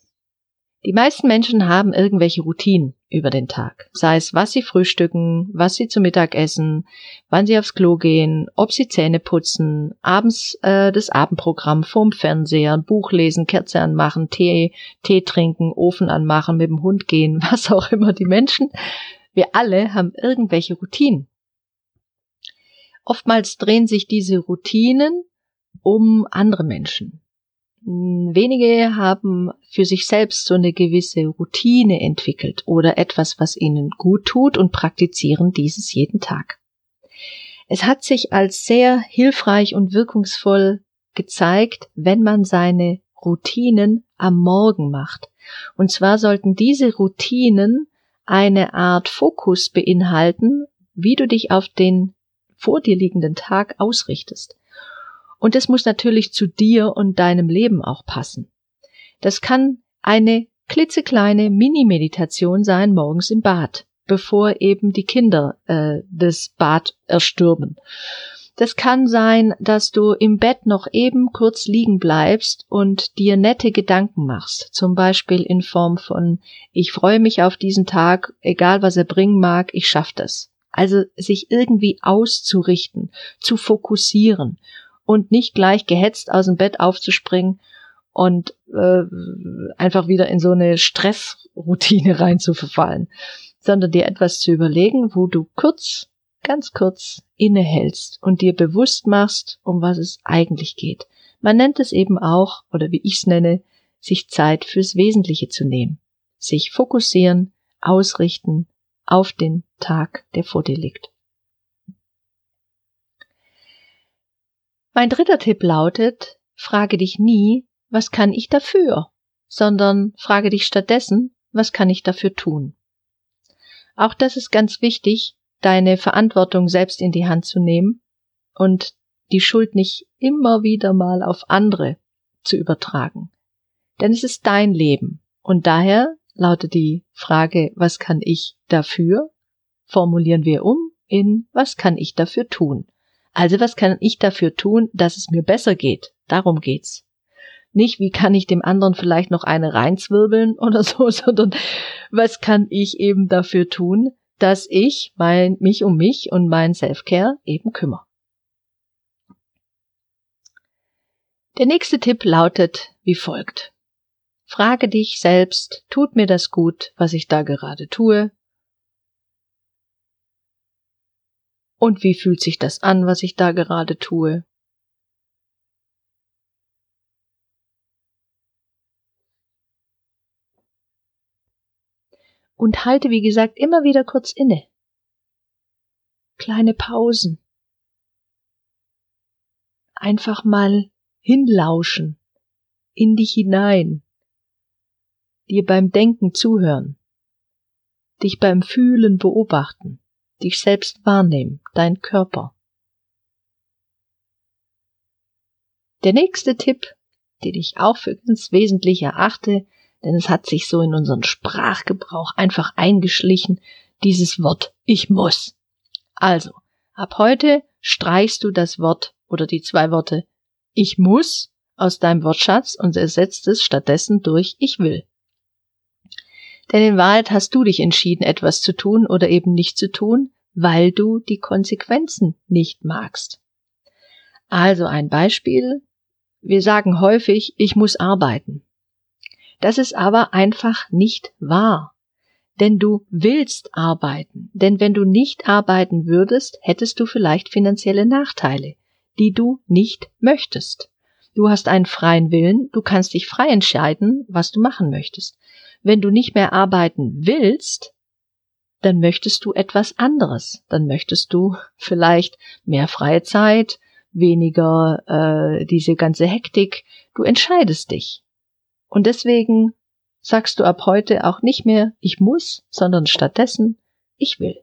Die meisten Menschen haben irgendwelche Routinen über den Tag. Sei es, was sie frühstücken, was sie zu Mittag essen, wann sie aufs Klo gehen, ob sie Zähne putzen, abends äh, das Abendprogramm vorm Fernseher, Buch lesen, Kerze anmachen, Tee, Tee trinken, Ofen anmachen, mit dem Hund gehen, was auch immer die Menschen. Wir alle haben irgendwelche Routinen. Oftmals drehen sich diese Routinen um andere Menschen. Wenige haben für sich selbst so eine gewisse Routine entwickelt oder etwas, was ihnen gut tut und praktizieren dieses jeden Tag. Es hat sich als sehr hilfreich und wirkungsvoll gezeigt, wenn man seine Routinen am Morgen macht. Und zwar sollten diese Routinen eine Art Fokus beinhalten, wie du dich auf den vor dir liegenden Tag ausrichtest. Und es muss natürlich zu dir und deinem Leben auch passen. Das kann eine klitzekleine Mini-Meditation sein morgens im Bad, bevor eben die Kinder äh, das Bad erstürmen. Das kann sein, dass du im Bett noch eben kurz liegen bleibst und dir nette Gedanken machst, zum Beispiel in Form von ich freue mich auf diesen Tag, egal was er bringen mag, ich schaff das. Also sich irgendwie auszurichten, zu fokussieren und nicht gleich gehetzt aus dem Bett aufzuspringen und äh, einfach wieder in so eine Stressroutine rein zu verfallen, sondern dir etwas zu überlegen, wo du kurz, ganz kurz innehältst und dir bewusst machst, um was es eigentlich geht. Man nennt es eben auch, oder wie ich es nenne, sich Zeit fürs Wesentliche zu nehmen, sich fokussieren, ausrichten auf den Tag, der vor dir liegt. Mein dritter Tipp lautet, frage dich nie, was kann ich dafür, sondern frage dich stattdessen, was kann ich dafür tun. Auch das ist ganz wichtig, deine Verantwortung selbst in die Hand zu nehmen und die Schuld nicht immer wieder mal auf andere zu übertragen. Denn es ist dein Leben und daher lautet die Frage, was kann ich dafür? Formulieren wir um in, was kann ich dafür tun? Also was kann ich dafür tun, dass es mir besser geht? Darum geht's. Nicht, wie kann ich dem anderen vielleicht noch eine reinzwirbeln oder so, sondern was kann ich eben dafür tun, dass ich mein, mich um mich und mein Self-Care eben kümmere. Der nächste Tipp lautet wie folgt. Frage dich selbst, tut mir das gut, was ich da gerade tue? Und wie fühlt sich das an, was ich da gerade tue? Und halte, wie gesagt, immer wieder kurz inne. Kleine Pausen. Einfach mal hinlauschen, in dich hinein, dir beim Denken zuhören, dich beim Fühlen beobachten dich selbst wahrnehmen, dein Körper. Der nächste Tipp, den ich auch für ganz wesentlich erachte, denn es hat sich so in unseren Sprachgebrauch einfach eingeschlichen, dieses Wort ich muss. Also, ab heute streichst du das Wort oder die zwei Worte ich muss aus deinem Wortschatz und ersetzt es stattdessen durch ich will. Denn in Wahrheit hast du dich entschieden, etwas zu tun oder eben nicht zu tun, weil du die Konsequenzen nicht magst. Also ein Beispiel. Wir sagen häufig, ich muss arbeiten. Das ist aber einfach nicht wahr. Denn du willst arbeiten. Denn wenn du nicht arbeiten würdest, hättest du vielleicht finanzielle Nachteile, die du nicht möchtest. Du hast einen freien Willen, du kannst dich frei entscheiden, was du machen möchtest. Wenn du nicht mehr arbeiten willst, dann möchtest du etwas anderes. Dann möchtest du vielleicht mehr freie Zeit, weniger äh, diese ganze Hektik. Du entscheidest dich. Und deswegen sagst du ab heute auch nicht mehr ich muss, sondern stattdessen ich will.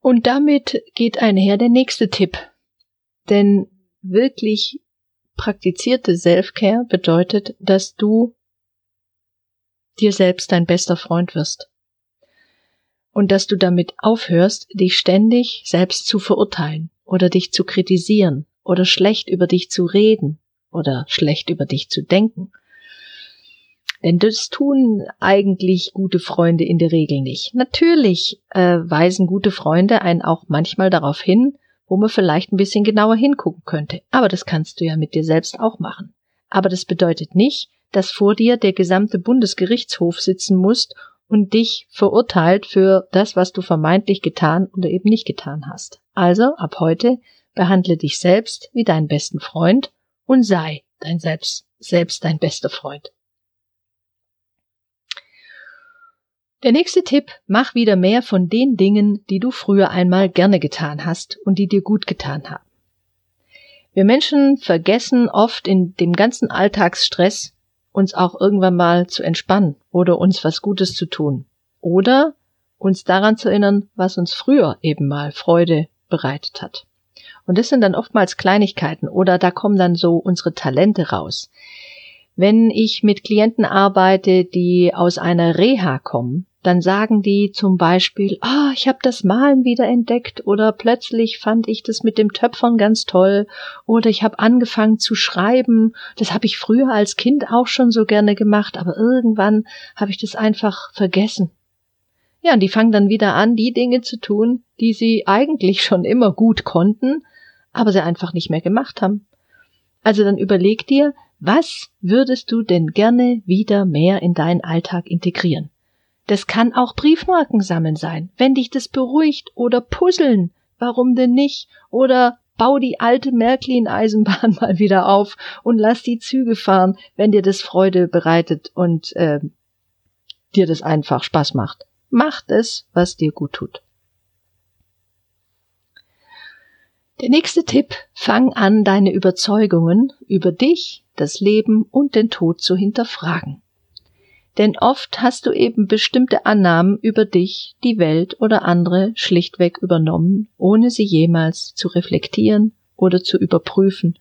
Und damit geht einher der nächste Tipp. Denn wirklich praktizierte Selfcare bedeutet, dass du dir selbst dein bester Freund wirst. Und dass du damit aufhörst, dich ständig selbst zu verurteilen oder dich zu kritisieren oder schlecht über dich zu reden oder schlecht über dich zu denken. Denn das tun eigentlich gute Freunde in der Regel nicht. Natürlich äh, weisen gute Freunde einen auch manchmal darauf hin, wo man vielleicht ein bisschen genauer hingucken könnte. Aber das kannst du ja mit dir selbst auch machen. Aber das bedeutet nicht, dass vor dir der gesamte Bundesgerichtshof sitzen muss und dich verurteilt für das, was du vermeintlich getan oder eben nicht getan hast. Also ab heute behandle dich selbst wie deinen besten Freund und sei dein selbst, selbst dein bester Freund. Der nächste Tipp, mach wieder mehr von den Dingen, die du früher einmal gerne getan hast und die dir gut getan haben. Wir Menschen vergessen oft in dem ganzen Alltagsstress, uns auch irgendwann mal zu entspannen oder uns was Gutes zu tun oder uns daran zu erinnern, was uns früher eben mal Freude bereitet hat. Und das sind dann oftmals Kleinigkeiten oder da kommen dann so unsere Talente raus. Wenn ich mit Klienten arbeite, die aus einer Reha kommen, dann sagen die zum Beispiel, ah, ich habe das Malen wieder entdeckt oder plötzlich fand ich das mit dem Töpfern ganz toll oder ich habe angefangen zu schreiben, das habe ich früher als Kind auch schon so gerne gemacht, aber irgendwann habe ich das einfach vergessen. Ja, und die fangen dann wieder an, die Dinge zu tun, die sie eigentlich schon immer gut konnten, aber sie einfach nicht mehr gemacht haben. Also dann überleg dir, was würdest du denn gerne wieder mehr in deinen Alltag integrieren? Das kann auch Briefmarken sammeln sein, wenn dich das beruhigt oder Puzzeln. Warum denn nicht? Oder bau die alte Märklin-Eisenbahn mal wieder auf und lass die Züge fahren, wenn dir das Freude bereitet und äh, dir das einfach Spaß macht. Mach es, was dir gut tut. Der nächste Tipp, fang an, deine Überzeugungen über dich, das Leben und den Tod zu hinterfragen. Denn oft hast du eben bestimmte Annahmen über dich, die Welt oder andere schlichtweg übernommen, ohne sie jemals zu reflektieren oder zu überprüfen.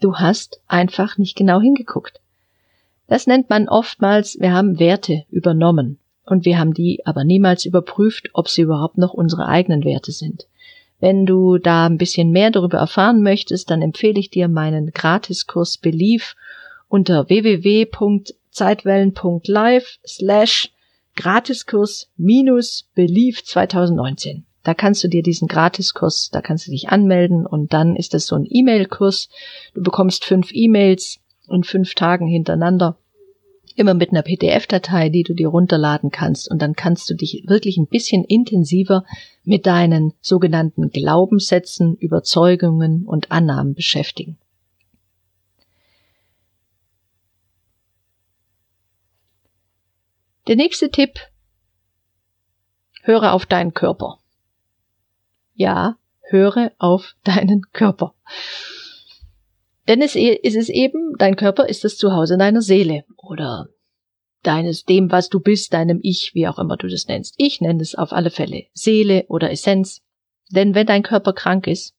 Du hast einfach nicht genau hingeguckt. Das nennt man oftmals, wir haben Werte übernommen und wir haben die aber niemals überprüft, ob sie überhaupt noch unsere eigenen Werte sind. Wenn du da ein bisschen mehr darüber erfahren möchtest, dann empfehle ich dir meinen Gratiskurs Belief unter www zeitwellen.live slash Gratiskurs minus Belief 2019. Da kannst du dir diesen Gratiskurs, da kannst du dich anmelden und dann ist das so ein E-Mail-Kurs. Du bekommst fünf E-Mails in fünf Tagen hintereinander. Immer mit einer PDF-Datei, die du dir runterladen kannst. Und dann kannst du dich wirklich ein bisschen intensiver mit deinen sogenannten Glaubenssätzen, Überzeugungen und Annahmen beschäftigen. Der nächste Tipp. Höre auf deinen Körper. Ja, höre auf deinen Körper. Denn es e, ist es eben, dein Körper ist das Zuhause deiner Seele oder deines, dem, was du bist, deinem Ich, wie auch immer du das nennst. Ich nenne es auf alle Fälle Seele oder Essenz. Denn wenn dein Körper krank ist,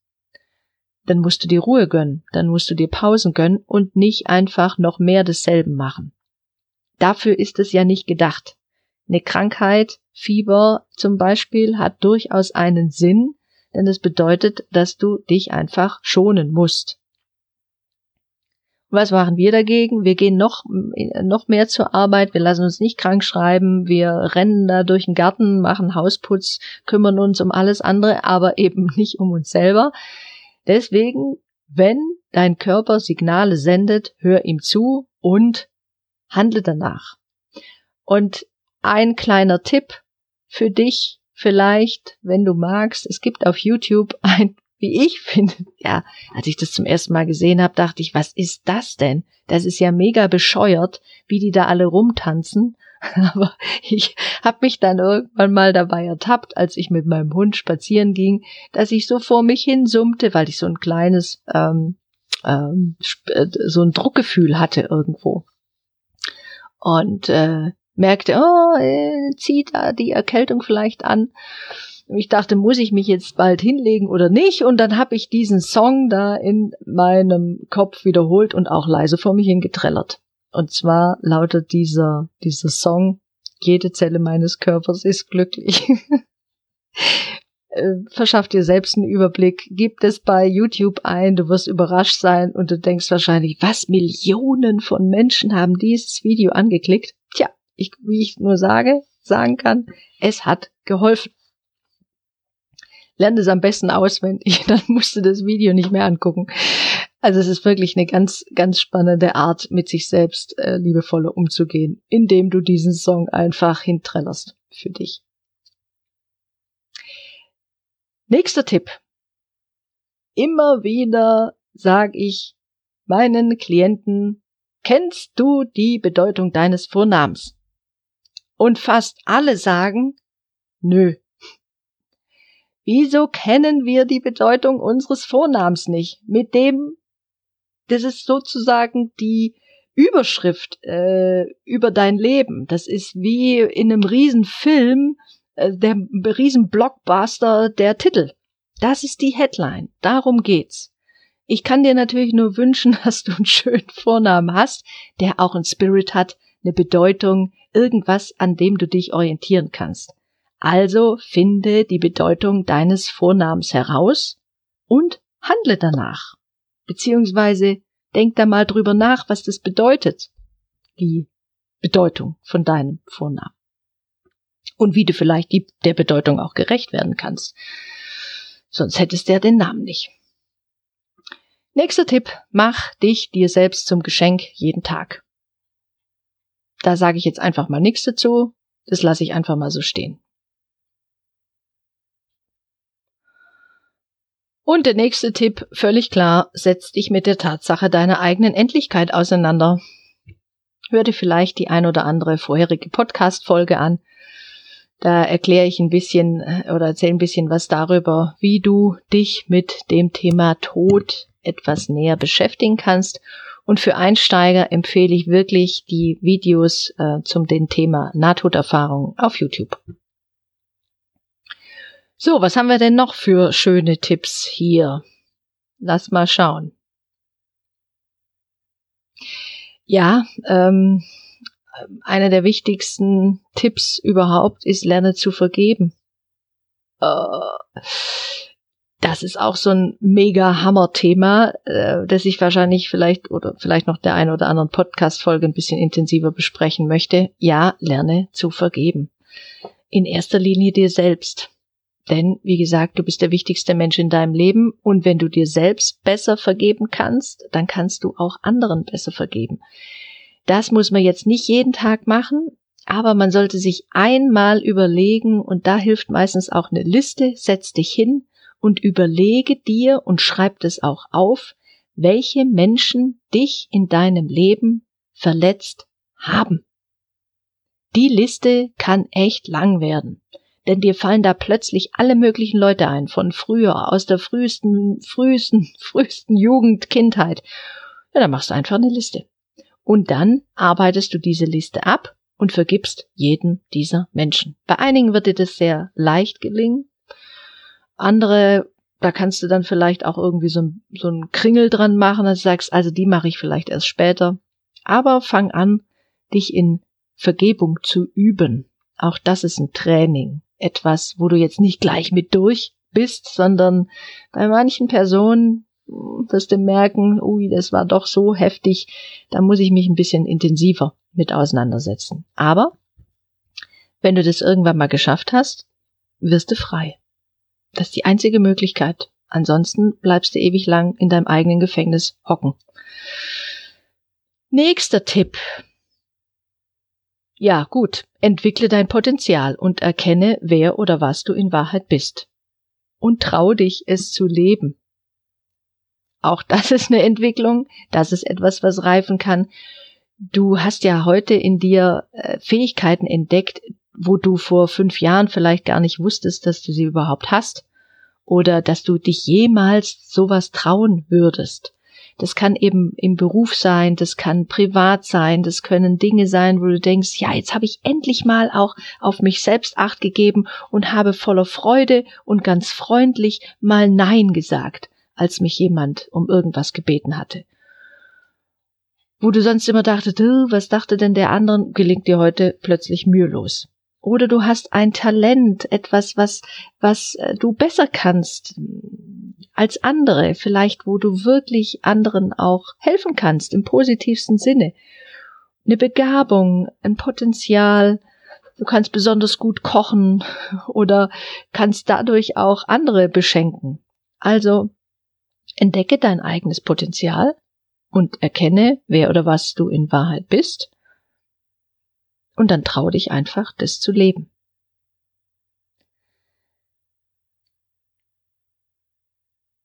dann musst du dir Ruhe gönnen, dann musst du dir Pausen gönnen und nicht einfach noch mehr desselben machen. Dafür ist es ja nicht gedacht. Eine Krankheit, Fieber zum Beispiel, hat durchaus einen Sinn, denn es bedeutet, dass du dich einfach schonen musst. Was machen wir dagegen? Wir gehen noch, noch mehr zur Arbeit, wir lassen uns nicht krank schreiben, wir rennen da durch den Garten, machen Hausputz, kümmern uns um alles andere, aber eben nicht um uns selber. Deswegen, wenn dein Körper Signale sendet, hör ihm zu und handle danach. Und ein kleiner Tipp für dich vielleicht, wenn du magst, es gibt auf YouTube ein, wie ich finde, ja, als ich das zum ersten Mal gesehen habe, dachte ich, was ist das denn? Das ist ja mega bescheuert, wie die da alle rumtanzen. Aber ich habe mich dann irgendwann mal dabei ertappt, als ich mit meinem Hund spazieren ging, dass ich so vor mich hin summte, weil ich so ein kleines, ähm, ähm, äh, so ein Druckgefühl hatte irgendwo und äh, merkte, oh, äh, zieht da die Erkältung vielleicht an. Ich dachte, muss ich mich jetzt bald hinlegen oder nicht? Und dann habe ich diesen Song da in meinem Kopf wiederholt und auch leise vor mich hingetrellert. Und zwar lautet dieser, dieser Song, jede Zelle meines Körpers ist glücklich. äh, verschaff dir selbst einen Überblick, gib es bei YouTube ein, du wirst überrascht sein und du denkst wahrscheinlich, was Millionen von Menschen haben dieses Video angeklickt? Tja, ich, wie ich nur sage, sagen kann, es hat geholfen. Lern es am besten auswendig, dann musst du das Video nicht mehr angucken. Also es ist wirklich eine ganz, ganz spannende Art, mit sich selbst äh, liebevoller umzugehen, indem du diesen Song einfach hintrellerst für dich. Nächster Tipp. Immer wieder sage ich meinen Klienten, kennst du die Bedeutung deines Vornamens? Und fast alle sagen, nö. Wieso kennen wir die Bedeutung unseres Vornamens nicht? Mit dem das ist sozusagen die Überschrift äh, über dein Leben. Das ist wie in einem Riesenfilm, äh, der Riesenblockbuster, der Titel. Das ist die Headline. Darum geht's. Ich kann dir natürlich nur wünschen, dass du einen schönen Vornamen hast, der auch einen Spirit hat, eine Bedeutung, irgendwas, an dem du dich orientieren kannst. Also finde die Bedeutung deines Vornamens heraus und handle danach. Beziehungsweise denk da mal drüber nach, was das bedeutet, die Bedeutung von deinem Vornamen. Und wie du vielleicht die, der Bedeutung auch gerecht werden kannst. Sonst hättest du ja den Namen nicht. Nächster Tipp, mach dich dir selbst zum Geschenk jeden Tag. Da sage ich jetzt einfach mal nichts dazu, das lasse ich einfach mal so stehen. Und der nächste Tipp, völlig klar, setz dich mit der Tatsache deiner eigenen Endlichkeit auseinander. Hör dir vielleicht die ein oder andere vorherige Podcast-Folge an. Da erkläre ich ein bisschen äh, oder erzähle ein bisschen was darüber, wie du dich mit dem Thema Tod etwas näher beschäftigen kannst. Und für Einsteiger empfehle ich wirklich die Videos äh, zum dem Thema Nahtoderfahrung auf YouTube. So, was haben wir denn noch für schöne Tipps hier? Lass mal schauen. Ja, ähm, einer der wichtigsten Tipps überhaupt ist, lerne zu vergeben. Äh, das ist auch so ein mega Hammer-Thema, äh, das ich wahrscheinlich vielleicht oder vielleicht noch der ein oder anderen Podcast-Folge ein bisschen intensiver besprechen möchte. Ja, lerne zu vergeben. In erster Linie dir selbst. Denn, wie gesagt, du bist der wichtigste Mensch in deinem Leben und wenn du dir selbst besser vergeben kannst, dann kannst du auch anderen besser vergeben. Das muss man jetzt nicht jeden Tag machen, aber man sollte sich einmal überlegen und da hilft meistens auch eine Liste, setz dich hin und überlege dir und schreib das auch auf, welche Menschen dich in deinem Leben verletzt haben. Die Liste kann echt lang werden denn dir fallen da plötzlich alle möglichen Leute ein, von früher, aus der frühesten, frühesten, frühesten Jugend, Kindheit. Ja, dann machst du einfach eine Liste. Und dann arbeitest du diese Liste ab und vergibst jeden dieser Menschen. Bei einigen wird dir das sehr leicht gelingen. Andere, da kannst du dann vielleicht auch irgendwie so ein, so ein Kringel dran machen, dass du sagst, also die mache ich vielleicht erst später. Aber fang an, dich in Vergebung zu üben. Auch das ist ein Training etwas, wo du jetzt nicht gleich mit durch bist, sondern bei manchen Personen wirst du merken, ui, das war doch so heftig, da muss ich mich ein bisschen intensiver mit auseinandersetzen. Aber wenn du das irgendwann mal geschafft hast, wirst du frei. Das ist die einzige Möglichkeit. Ansonsten bleibst du ewig lang in deinem eigenen Gefängnis hocken. Nächster Tipp. Ja, gut, entwickle dein Potenzial und erkenne, wer oder was du in Wahrheit bist. Und trau dich, es zu leben. Auch das ist eine Entwicklung, das ist etwas, was reifen kann. Du hast ja heute in dir äh, Fähigkeiten entdeckt, wo du vor fünf Jahren vielleicht gar nicht wusstest, dass du sie überhaupt hast oder dass du dich jemals sowas trauen würdest. Das kann eben im Beruf sein, das kann privat sein, das können Dinge sein, wo du denkst, ja, jetzt habe ich endlich mal auch auf mich selbst acht gegeben und habe voller Freude und ganz freundlich mal Nein gesagt, als mich jemand um irgendwas gebeten hatte. Wo du sonst immer dachtest, was dachte denn der anderen, gelingt dir heute plötzlich mühelos. Oder du hast ein Talent, etwas, was, was äh, du besser kannst als andere, vielleicht wo du wirklich anderen auch helfen kannst, im positivsten Sinne. Eine Begabung, ein Potenzial, du kannst besonders gut kochen oder kannst dadurch auch andere beschenken. Also entdecke dein eigenes Potenzial und erkenne, wer oder was du in Wahrheit bist. Und dann trau dich einfach, das zu leben.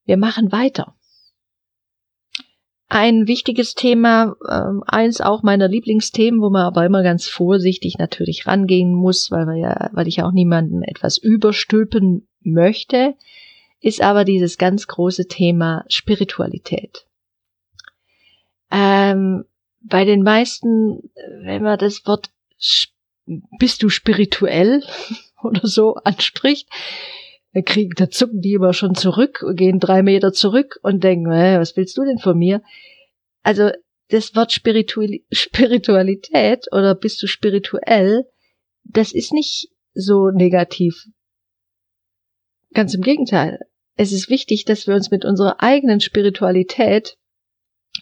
Wir machen weiter. Ein wichtiges Thema, äh, eins auch meiner Lieblingsthemen, wo man aber immer ganz vorsichtig natürlich rangehen muss, weil wir ja, weil ich auch niemanden etwas überstülpen möchte, ist aber dieses ganz große Thema Spiritualität. Ähm, bei den meisten, wenn man das Wort bist du spirituell oder so anspricht, kriegen, da zucken die immer schon zurück, gehen drei Meter zurück und denken, äh, was willst du denn von mir? Also das Wort Spiritualität oder bist du spirituell, das ist nicht so negativ. Ganz im Gegenteil. Es ist wichtig, dass wir uns mit unserer eigenen Spiritualität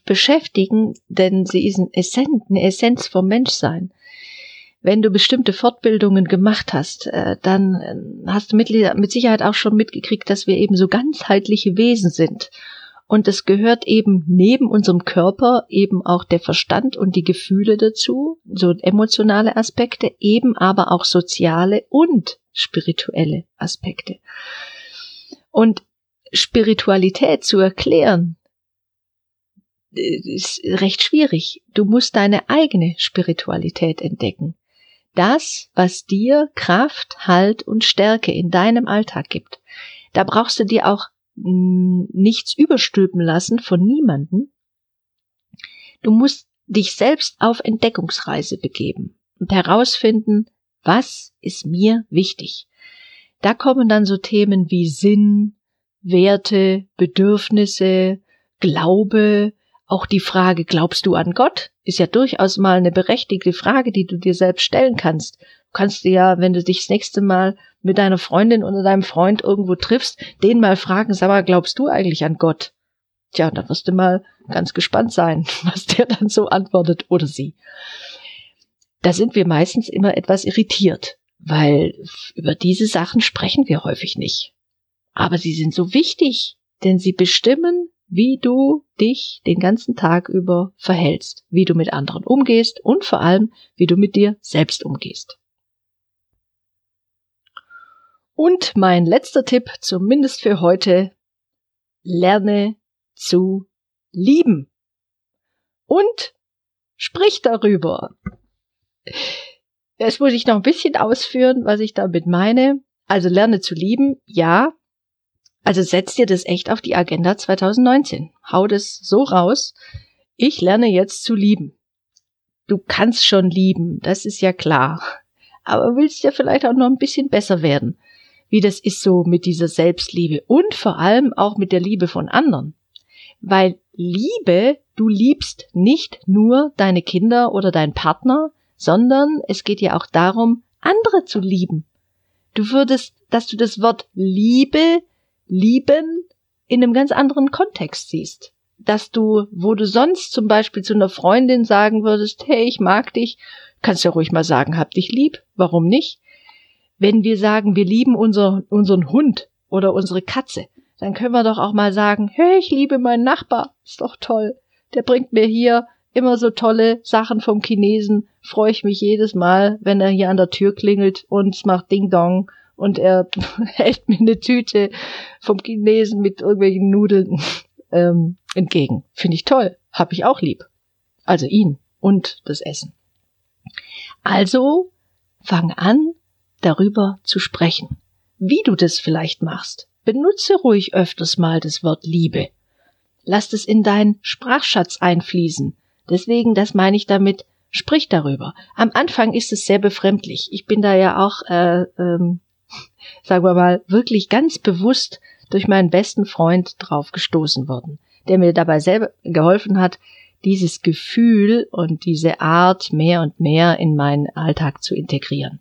beschäftigen, denn sie ist eine Essenz vom Menschsein wenn du bestimmte Fortbildungen gemacht hast, äh, dann äh, hast du mit, Sicherheit auch schon mitgekriegt, dass wir eben so ganzheitliche Wesen sind. Und es gehört eben neben unserem Körper eben auch der Verstand und die Gefühle dazu, so emotionale Aspekte, eben aber auch soziale und spirituelle Aspekte. Und Spiritualität zu erklären, äh, ist recht schwierig. Du musst deine eigene Spiritualität entdecken das, was dir Kraft, Halt und Stärke in deinem Alltag gibt. Da brauchst du dir auch hm, nichts überstülpen lassen von niemanden. Du musst dich selbst auf Entdeckungsreise begeben und herausfinden, was ist mir wichtig. Da kommen dann so Themen wie Sinn, Werte, Bedürfnisse, Glaube, auch die Frage, glaubst du an Gott, ist ja durchaus mal eine berechtigte Frage, die du dir selbst stellen kannst. Du kannst dir ja, wenn du dich das nächste Mal mit deiner Freundin oder deinem Freund irgendwo triffst, den mal fragen, sag mal, glaubst du eigentlich an Gott? Tja, da wirst du mal ganz gespannt sein, was der dann so antwortet oder sie. Da sind wir meistens immer etwas irritiert, weil über diese Sachen sprechen wir häufig nicht. Aber sie sind so wichtig, denn sie bestimmen wie du dich den ganzen Tag über verhältst, wie du mit anderen umgehst und vor allem, wie du mit dir selbst umgehst. Und mein letzter Tipp, zumindest für heute, lerne zu lieben. Und sprich darüber. Jetzt muss ich noch ein bisschen ausführen, was ich damit meine. Also lerne zu lieben, ja, also setz dir das echt auf die Agenda 2019. Hau das so raus. Ich lerne jetzt zu lieben. Du kannst schon lieben, das ist ja klar. Aber willst ja vielleicht auch noch ein bisschen besser werden. Wie das ist so mit dieser Selbstliebe und vor allem auch mit der Liebe von anderen. Weil Liebe, du liebst nicht nur deine Kinder oder deinen Partner, sondern es geht ja auch darum, andere zu lieben. Du würdest, dass du das Wort Liebe Lieben in einem ganz anderen Kontext siehst. Dass du, wo du sonst zum Beispiel zu einer Freundin sagen würdest, hey, ich mag dich, kannst ja ruhig mal sagen, hab dich lieb, warum nicht? Wenn wir sagen, wir lieben unser, unseren Hund oder unsere Katze, dann können wir doch auch mal sagen, hey, ich liebe meinen Nachbar, ist doch toll. Der bringt mir hier immer so tolle Sachen vom Chinesen, freue ich mich jedes Mal, wenn er hier an der Tür klingelt und es macht Ding Dong und er hält mir eine Tüte vom Chinesen mit irgendwelchen Nudeln ähm, entgegen. Finde ich toll. Hab ich auch lieb. Also ihn und das Essen. Also fang an, darüber zu sprechen. Wie du das vielleicht machst. Benutze ruhig öfters mal das Wort Liebe. Lass es in deinen Sprachschatz einfließen. Deswegen, das meine ich damit, sprich darüber. Am Anfang ist es sehr befremdlich. Ich bin da ja auch äh, ähm, sagen wir mal, wirklich ganz bewusst durch meinen besten Freund drauf gestoßen worden, der mir dabei selber geholfen hat, dieses Gefühl und diese Art mehr und mehr in meinen Alltag zu integrieren.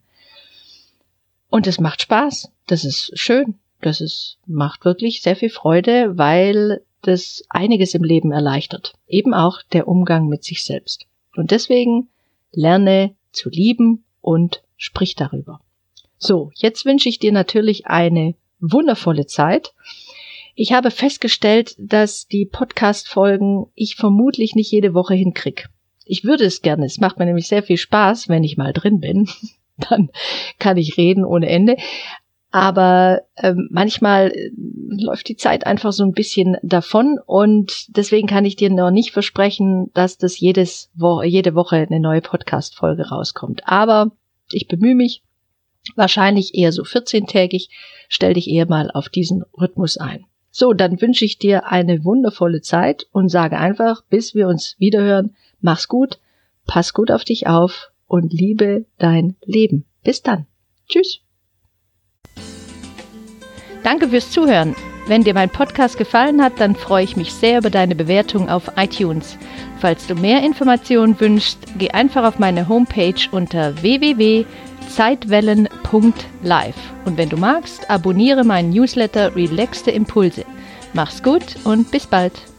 Und es macht Spaß. Das ist schön. Das ist, macht wirklich sehr viel Freude, weil das einiges im Leben erleichtert. Eben auch der Umgang mit sich selbst. Und deswegen lerne zu lieben und sprich darüber. So, jetzt wünsche ich dir natürlich eine wundervolle Zeit. Ich habe festgestellt, dass die Podcast-Folgen ich vermutlich nicht jede Woche hinkrieg. Ich würde es gerne. Es macht mir nämlich sehr viel Spaß, wenn ich mal drin bin. Dann kann ich reden ohne Ende. Aber ähm, manchmal äh, läuft die Zeit einfach so ein bisschen davon und deswegen kann ich dir noch nicht versprechen, dass das jedes Wo jede Woche eine neue Podcast-Folge rauskommt. Aber ich bemühe mich, wahrscheinlich eher so 14-tägig, stell dich eher mal auf diesen Rhythmus ein. So, dann wünsche ich dir eine wundervolle Zeit und sage einfach, bis wir uns wiederhören, mach's gut, pass gut auf dich auf und liebe dein Leben. Bis dann. Tschüss. Danke fürs Zuhören. Wenn dir mein Podcast gefallen hat, dann freue ich mich sehr über deine Bewertung auf iTunes. Falls du mehr Informationen wünschst, geh einfach auf meine Homepage unter www.zeitwellen.live. Und wenn du magst, abonniere meinen Newsletter Relaxte Impulse. Mach's gut und bis bald.